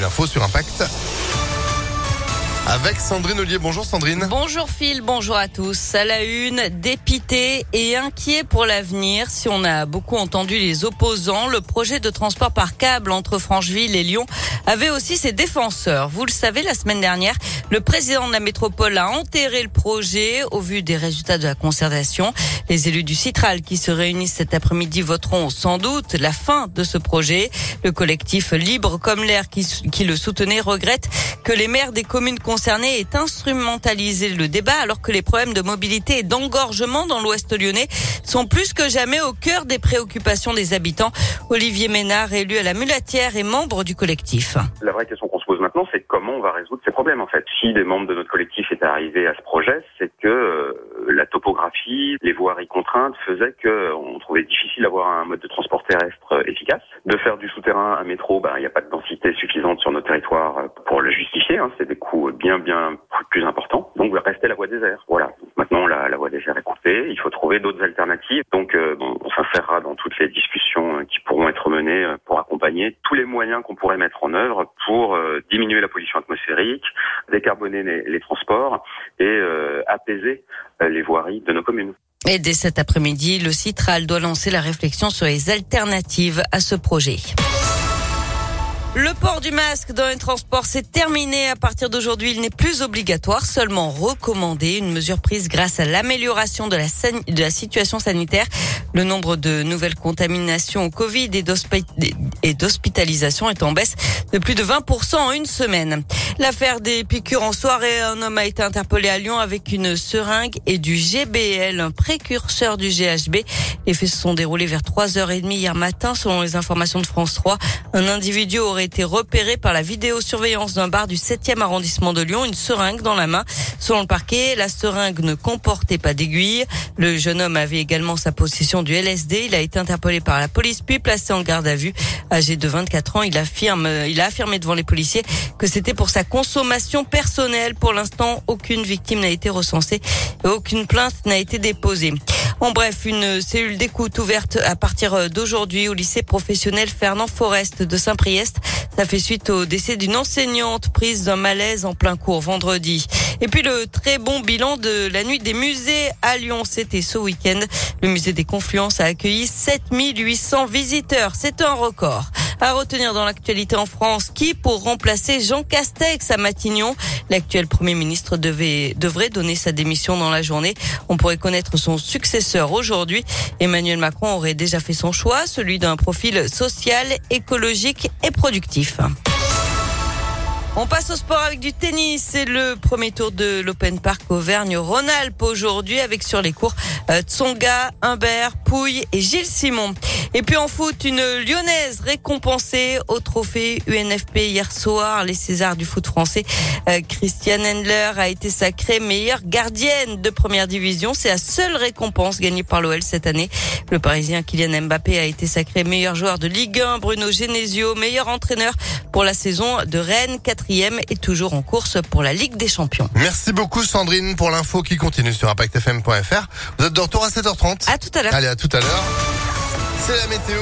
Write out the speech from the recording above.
l'info sur Impact. Avec Sandrine Ollier. Bonjour Sandrine. Bonjour Phil, bonjour à tous. À la une, dépité et inquiet pour l'avenir. Si on a beaucoup entendu les opposants, le projet de transport par câble entre Francheville et Lyon avait aussi ses défenseurs. Vous le savez, la semaine dernière, le président de la métropole a enterré le projet au vu des résultats de la concertation. Les élus du Citral qui se réunissent cet après-midi voteront sans doute la fin de ce projet. Le collectif Libre comme l'air qui, qui le soutenait regrette que les maires des communes aient instrumentalisé le débat alors que les problèmes de mobilité et d'engorgement dans l'ouest lyonnais sont plus que jamais au cœur des préoccupations des habitants. Olivier Ménard, élu à la Mulatière et membre du collectif. La vraie question qu'on se pose maintenant, c'est comment on va résoudre ces problèmes en fait. Si des membres de notre collectif étaient arrivés à ce projet, c'est que euh, la topographie, les voiries contraintes faisaient qu'on trouvait difficile d'avoir un mode de transport terrestre efficace. De faire du souterrain un métro, ben, il n'y a pas de densité suffisante sur nos territoires pour le justifier. Hein. C'est des coûts bien bien plus importants. Donc, restait la voie des airs. Voilà. Maintenant, la, la voie des airs est coupée. Il faut trouver d'autres alternatives. Donc, euh, bon, on s'insérera dans toutes les discussions qui pourront être menées euh, tous les moyens qu'on pourrait mettre en œuvre pour euh, diminuer la pollution atmosphérique, décarboner les, transports et euh, apaiser les voiries de nos communes. Et dès cet après-midi, le Citral doit lancer la réflexion sur les alternatives à ce projet. Le port du masque dans les transports, c'est terminé. À partir d'aujourd'hui, il n'est plus obligatoire, seulement recommandé. Une mesure prise grâce à l'amélioration de la, de la situation sanitaire. Le nombre de nouvelles contaminations au Covid et d'hospitalisation est en baisse de plus de 20% en une semaine. L'affaire des piqûres en soirée, un homme a été interpellé à Lyon avec une seringue et du GBL, un précurseur du GHB. Les faits se sont déroulés vers 3h30 hier matin, selon les informations de France 3. Un individu aurait été repéré par la vidéosurveillance d'un bar du 7e arrondissement de Lyon, une seringue dans la main. Selon le parquet, la seringue ne comportait pas d'aiguille. Le jeune homme avait également sa possession du LSD. Il a été interpellé par la police puis placé en garde à vue. Âgé de 24 ans, il affirme, il a affirmé devant les policiers que c'était pour sa consommation personnelle. Pour l'instant, aucune victime n'a été recensée et aucune plainte n'a été déposée. En bref, une cellule d'écoute ouverte à partir d'aujourd'hui au lycée professionnel Fernand Forest de Saint-Priest. Ça fait suite au décès d'une enseignante prise d'un malaise en plein cours vendredi. Et puis le très bon bilan de la nuit des musées à Lyon, c'était ce week-end. Le musée des Confluences a accueilli 7800 visiteurs. C'est un record. À retenir dans l'actualité en France, qui pour remplacer Jean Castex à Matignon? L'actuel Premier ministre devait, devrait donner sa démission dans la journée. On pourrait connaître son successeur aujourd'hui. Emmanuel Macron aurait déjà fait son choix, celui d'un profil social, écologique et productif. On passe au sport avec du tennis. C'est le premier tour de l'Open Park Auvergne-Rhône-Alpes aujourd'hui avec sur les cours euh, Tsonga, Humbert, Pouille et Gilles Simon. Et puis en foot, une lyonnaise récompensée au trophée UNFP hier soir, les Césars du foot français. Euh, Christiane Endler a été sacrée meilleure gardienne de première division. C'est la seule récompense gagnée par l'OL cette année. Le Parisien Kylian Mbappé a été sacré meilleur joueur de Ligue 1. Bruno Genesio, meilleur entraîneur pour la saison de Rennes, quatrième et toujours en course pour la Ligue des Champions. Merci beaucoup Sandrine pour l'info qui continue sur impactfm.fr. Vous êtes de retour à 7h30. À tout à l'heure. Allez, à tout à l'heure. C'est la météo.